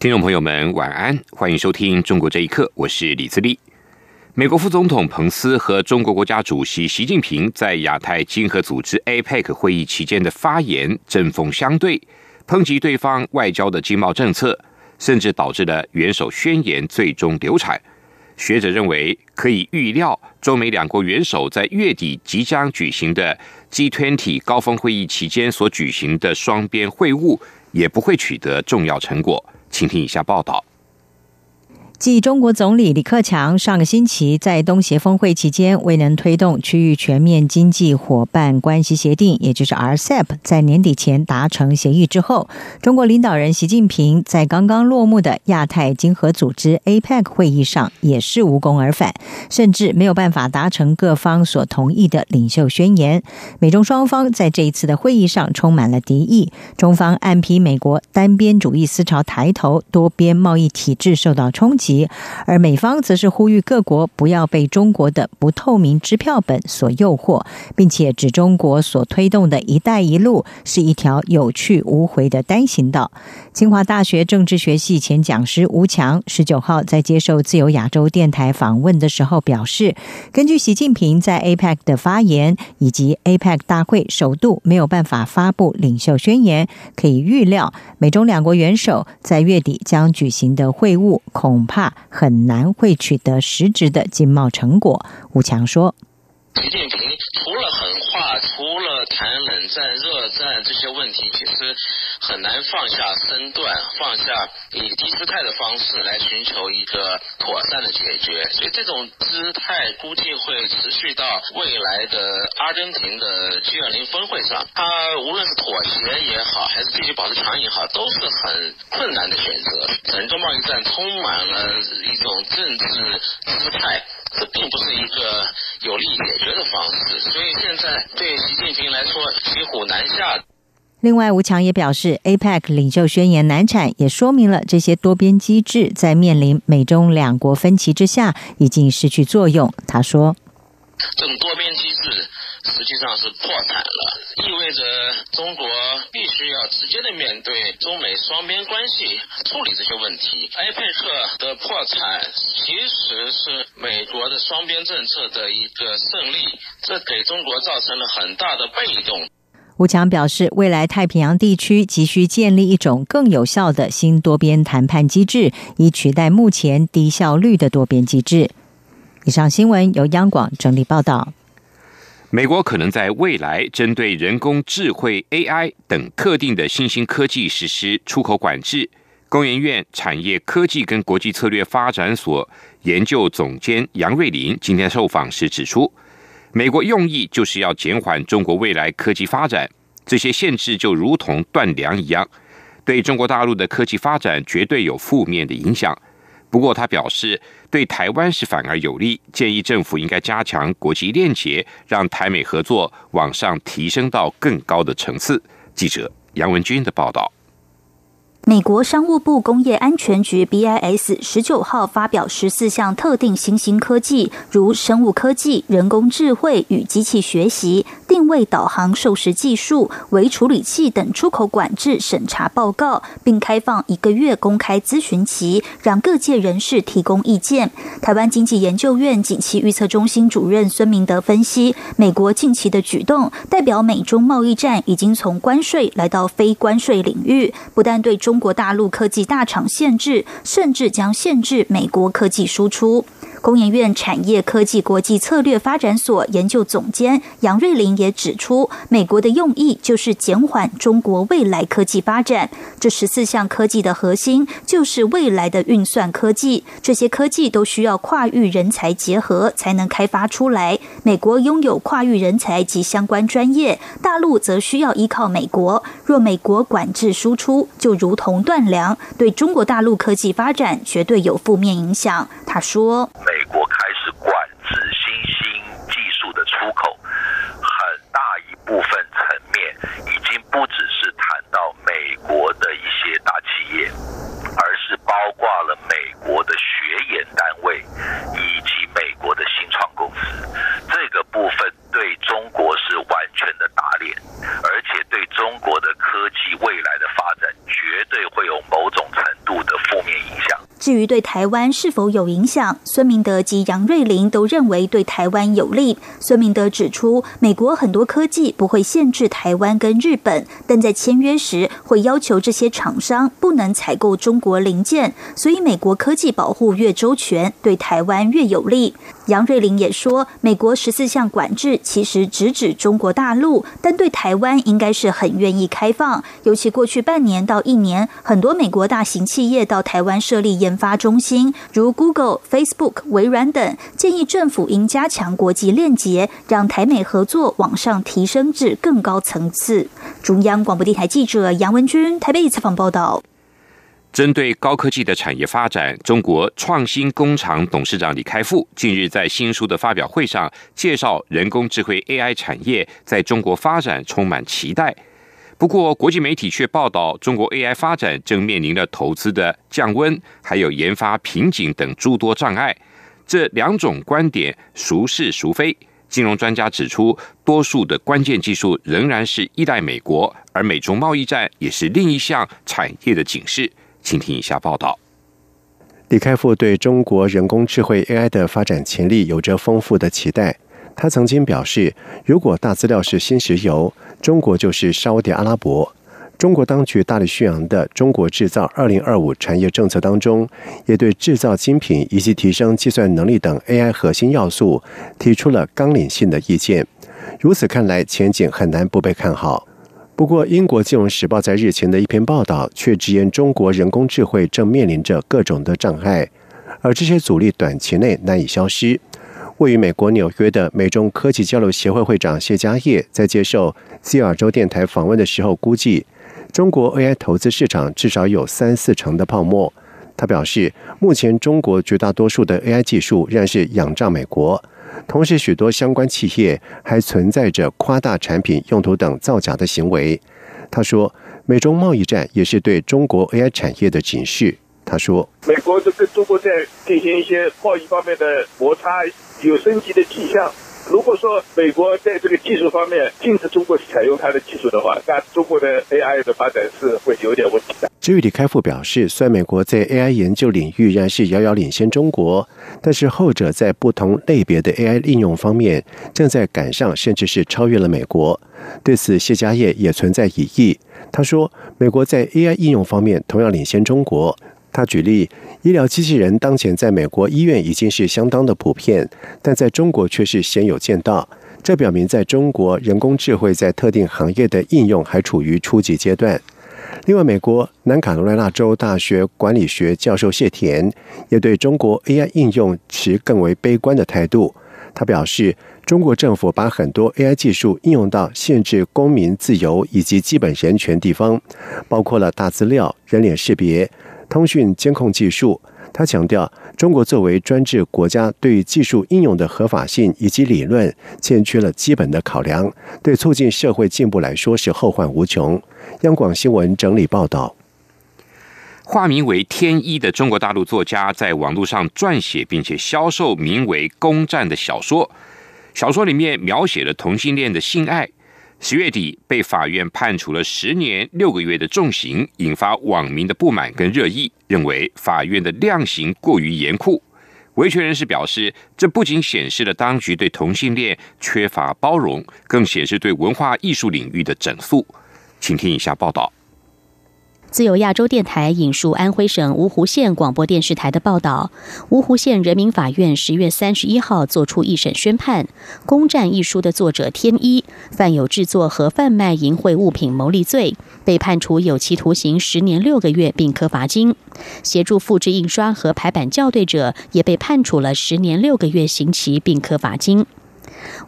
听众朋友们，晚安，欢迎收听《中国这一刻》，我是李自立。美国副总统彭斯和中国国家主席习近平在亚太经合组织 （APEC） 会议期间的发言针锋相对，抨击对方外交的经贸政策，甚至导致了元首宣言最终流产。学者认为，可以预料，中美两国元首在月底即将举行的 G20 高峰会议期间所举行的双边会晤，也不会取得重要成果。请听以下报道。继中国总理李克强上个星期在东协峰会期间未能推动区域全面经济伙伴关系协定，也就是 RCEP，在年底前达成协议之后，中国领导人习近平在刚刚落幕的亚太经合组织 APEC 会议上也是无功而返，甚至没有办法达成各方所同意的领袖宣言。美中双方在这一次的会议上充满了敌意，中方暗批美国单边主义思潮抬头，多边贸易体制受到冲击。而美方则是呼吁各国不要被中国的不透明支票本所诱惑，并且指中国所推动的一带一路是一条有去无回的单行道。清华大学政治学系前讲师吴强十九号在接受自由亚洲电台访问的时候表示，根据习近平在 APEC 的发言以及 APEC 大会首度没有办法发布领袖宣言，可以预料美中两国元首在月底将举行的会晤恐怕。很难会取得实质的经贸成果，吴强说。习近平除了狠话，除了谈冷战、热战这些问题，其实很难放下身段，放下以低姿态的方式来寻求一个妥善的解决。所以这种姿态估计会持续到未来的阿根廷的 G20 峰会上。他无论是妥协也好，还是继续保持强硬也好，都是很困难的选择。整个贸易战充满了一种政治姿态。这并不是一个有利解决的方式，所以现在对习近平来说骑虎难下。另外，吴强也表示，APEC 领袖宣言难产，也说明了这些多边机制在面临美中两国分歧之下已经失去作用。他说：“这种多边机制。”实际上是破产了，意味着中国必须要直接的面对中美双边关系，处理这些问题。埃佩克的破产其实是美国的双边政策的一个胜利，这给中国造成了很大的被动。吴强表示，未来太平洋地区急需建立一种更有效的新多边谈判机制，以取代目前低效率的多边机制。以上新闻由央广整理报道。美国可能在未来针对人工智慧 AI 等特定的新兴科技实施出口管制。工研院产业科技跟国际策略发展所研究总监杨瑞林今天受访时指出，美国用意就是要减缓中国未来科技发展，这些限制就如同断粮一样，对中国大陆的科技发展绝对有负面的影响。不过，他表示对台湾是反而有利，建议政府应该加强国际链接，让台美合作往上提升到更高的层次。记者杨文军的报道。美国商务部工业安全局 BIS 十九号发表十四项特定新兴科技，如生物科技、人工智慧与机器学习、定位导航、授时技术、微处理器等出口管制审查报告，并开放一个月公开咨询期，让各界人士提供意见。台湾经济研究院景气预测中心主任孙明德分析，美国近期的举动代表美中贸易战已经从关税来到非关税领域，不但对中中国大陆科技大厂限制，甚至将限制美国科技输出。工研院产业科技国际策略发展所研究总监杨瑞林也指出，美国的用意就是减缓中国未来科技发展。这十四项科技的核心就是未来的运算科技，这些科技都需要跨域人才结合才能开发出来。美国拥有跨域人才及相关专业，大陆则需要依靠美国。若美国管制输出，就如同断粮，对中国大陆科技发展绝对有负面影响。他说：“美国开始管制新兴技术的出口，很大一部分层面经不只是谈到美国的一些大企业，而是包括了美国的学研单位以及美国的新创公司。这个部分对中国是完全的打脸，而且对中国的科技未来的发展绝对会有某种程度的负面影响。”至于对台湾是否有影响，孙明德及杨瑞麟都认为对台湾有利。孙明德指出，美国很多科技不会限制台湾跟日本，但在签约时会要求这些厂商不能采购中国零件，所以美国科技保护越周全，对台湾越有利。杨瑞麟也说，美国十四项管制其实直指中国大陆，但对台湾应该是很愿意开放。尤其过去半年到一年，很多美国大型企业到台湾设立研发中心，如 Google、Facebook、微软等，建议政府应加强国际链接，让台美合作往上提升至更高层次。中央广播电台记者杨文君台北采访报道。针对高科技的产业发展，中国创新工厂董事长李开复近日在新书的发表会上介绍，人工智慧 AI 产业在中国发展充满期待。不过，国际媒体却报道，中国 AI 发展正面临着投资的降温，还有研发瓶颈等诸多障碍。这两种观点孰是孰非？金融专家指出，多数的关键技术仍然是依赖美国，而美中贸易战也是另一项产业的警示。请听以下报道。李开复对中国人工智慧 AI 的发展潜力有着丰富的期待。他曾经表示，如果大资料是新石油，中国就是沙特阿拉伯。中国当局大力宣扬的“中国制造 2025” 产业政策当中，也对制造精品以及提升计算能力等 AI 核心要素提出了纲领性的意见。如此看来，前景很难不被看好。不过，英国金融时报在日前的一篇报道却直言，中国人工智慧正面临着各种的障碍，而这些阻力短期内难以消失。位于美国纽约的美中科技交流协会会长谢家业在接受西尔州电台访问的时候，估计中国 AI 投资市场至少有三四成的泡沫。他表示，目前中国绝大多数的 AI 技术仍然是仰仗美国。同时，许多相关企业还存在着夸大产品用途等造假的行为。他说，美中贸易战也是对中国 AI 产业的警示。他说，美国这跟中国在进行一些贸易方面的摩擦，有升级的迹象。如果说美国在这个技术方面禁止中国采用它的技术的话，那中国的 AI 的发展是会有点问题的。至于李开复表示，虽然美国在 AI 研究领域仍然是遥遥领先中国，但是后者在不同类别的 AI 应用方面正在赶上，甚至是超越了美国。对此，谢家业也存在疑义。他说，美国在 AI 应用方面同样领先中国。他举例，医疗机器人当前在美国医院已经是相当的普遍，但在中国却是鲜有见到。这表明，在中国人工智慧在特定行业的应用还处于初级阶段。另外，美国南卡罗来纳州大学管理学教授谢田也对中国 AI 应用持更为悲观的态度。他表示，中国政府把很多 AI 技术应用到限制公民自由以及基本人权地方，包括了大资料、人脸识别。通讯监控技术，他强调，中国作为专制国家，对技术应用的合法性以及理论，欠缺了基本的考量，对促进社会进步来说是后患无穷。央广新闻整理报道，化名为天一的中国大陆作家在网络上撰写并且销售名为《攻占》的小说，小说里面描写了同性恋的性爱。十月底被法院判处了十年六个月的重刑，引发网民的不满跟热议，认为法院的量刑过于严酷。维权人士表示，这不仅显示了当局对同性恋缺乏包容，更显示对文化艺术领域的整肃。请听以下报道。自由亚洲电台引述安徽省芜湖县广播电视台的报道，芜湖县人民法院十月三十一号作出一审宣判，《攻战》一书的作者天一犯有制作和贩卖淫秽物品牟利罪，被判处有期徒刑十年六个月，并科罚金；协助复制印刷和排版校对者也被判处了十年六个月刑期，并科罚金。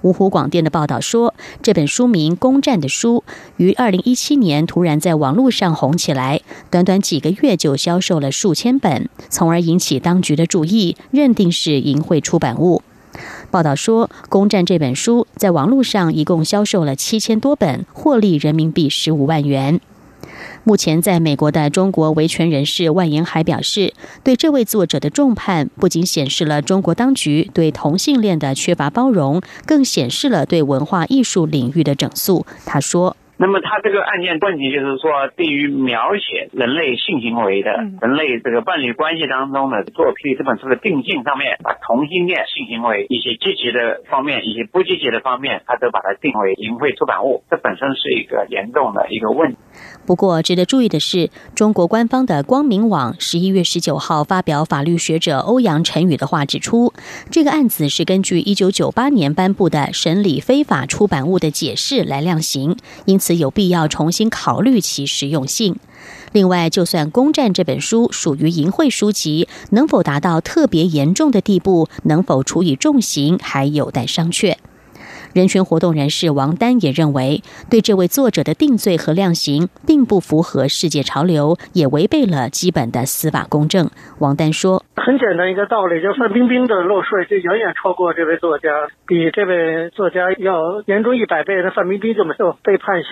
芜湖广电的报道说，这本书名《攻占》的书于二零一七年突然在网络上红起来，短短几个月就销售了数千本，从而引起当局的注意，认定是淫秽出版物。报道说，《攻占》这本书在网络上一共销售了七千多本，获利人民币十五万元。目前在美国的中国维权人士万延海表示，对这位作者的重判不仅显示了中国当局对同性恋的缺乏包容，更显示了对文化艺术领域的整肃。他说。那么他这个案件问题就是说，对于描写人类性行为的、人类这个伴侣关系当中的作品，这本书的定性上面，把同性恋性行为一些积极的方面、一些不积极的方面，他都把它定为淫秽出版物，这本身是一个严重的一个问题。不过，值得注意的是，中国官方的光明网十一月十九号发表法律学者欧阳晨宇的话，指出，这个案子是根据一九九八年颁布的审理非法出版物的解释来量刑，因此有必要重新考虑其实用性。另外，就算《公战》这本书属于淫秽书籍，能否达到特别严重的地步，能否处以重刑，还有待商榷。人权活动人士王丹也认为，对这位作者的定罪和量刑并不符合世界潮流，也违背了基本的司法公正。王丹说：“很简单一个道理，就范冰冰的漏税就远远超过这位作家，比这位作家要严重一百倍。那范冰冰就没有被判刑，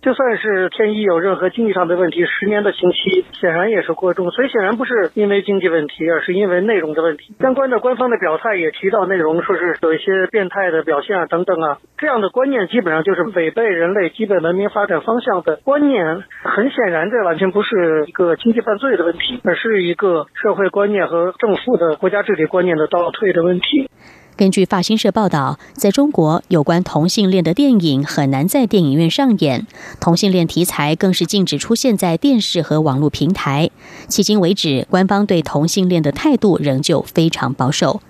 就算是天一有任何经济上的问题，十年的刑期显然也是过重。所以显然不是因为经济问题，而是因为内容的问题。相关的官方的表态也提到内容，说是有一些变态的表现啊等。”等啊，这样的观念基本上就是违背人类基本文明发展方向的观念。很显然，这完全不是一个经济犯罪的问题，而是一个社会观念和政府的国家治理观念的倒退的问题。根据法新社报道，在中国，有关同性恋的电影很难在电影院上演，同性恋题材更是禁止出现在电视和网络平台。迄今为止，官方对同性恋的态度仍旧非常保守。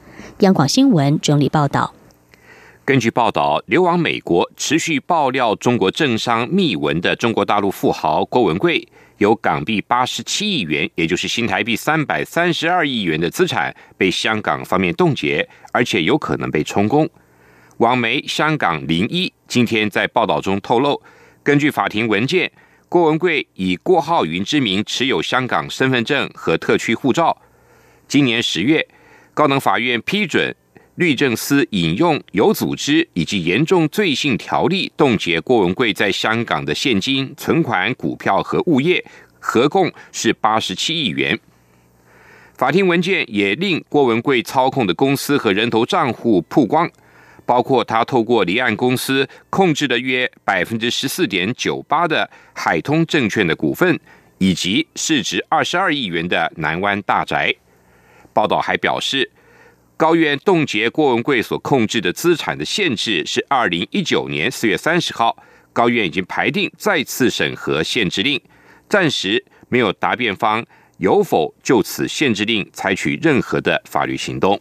央广新闻整理报道。根据报道，流亡美国、持续爆料中国政商秘闻的中国大陆富豪郭文贵，有港币八十七亿元，也就是新台币三百三十二亿元的资产被香港方面冻结，而且有可能被充公。网媒香港零一今天在报道中透露，根据法庭文件，郭文贵以郭浩云之名持有香港身份证和特区护照。今年十月，高等法院批准。律政司引用有组织以及严重罪性条例冻结郭文贵在香港的现金、存款、股票和物业，合共是八十七亿元。法庭文件也令郭文贵操控的公司和人头账户曝光，包括他透过离岸公司控制的约百分之十四点九八的海通证券的股份，以及市值二十二亿元的南湾大宅。报道还表示。高院冻结郭文贵所控制的资产的限制是二零一九年四月三十号，高院已经排定再次审核限制令，暂时没有答辩方有否就此限制令采取任何的法律行动。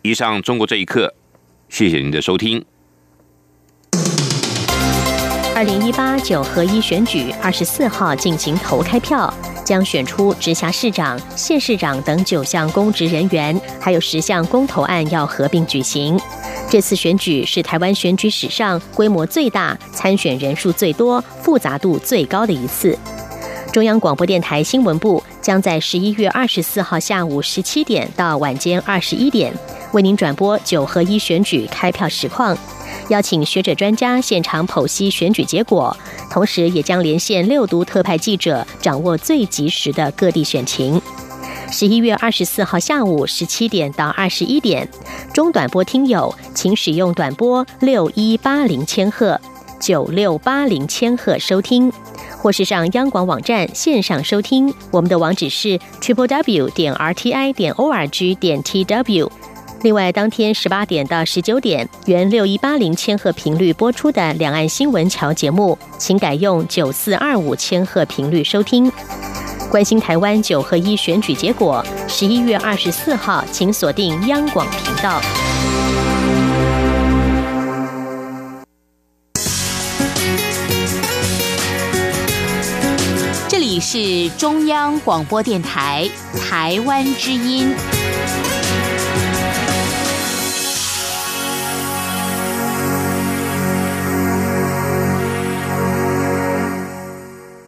以上中国这一刻，谢谢您的收听。二零一八九合一选举二十四号进行投开票。将选出直辖市长、县市长等九项公职人员，还有十项公投案要合并举行。这次选举是台湾选举史上规模最大、参选人数最多、复杂度最高的一次。中央广播电台新闻部将在十一月二十四号下午十七点到晚间二十一点，为您转播九合一选举开票实况。邀请学者专家现场剖析选举结果，同时也将连线六都特派记者，掌握最及时的各地选情。十一月二十四号下午十七点到二十一点，中短波听友请使用短波六一八零千赫、九六八零千赫收听，或是上央广网站线上收听。我们的网址是 triple w 点 r t i 点 o r g 点 t w。另外，当天十八点到十九点，原六一八零千赫频率播出的两岸新闻桥节目，请改用九四二五千赫频率收听。关心台湾九合一选举结果，十一月二十四号，请锁定央广频道。这里是中央广播电台台湾之音。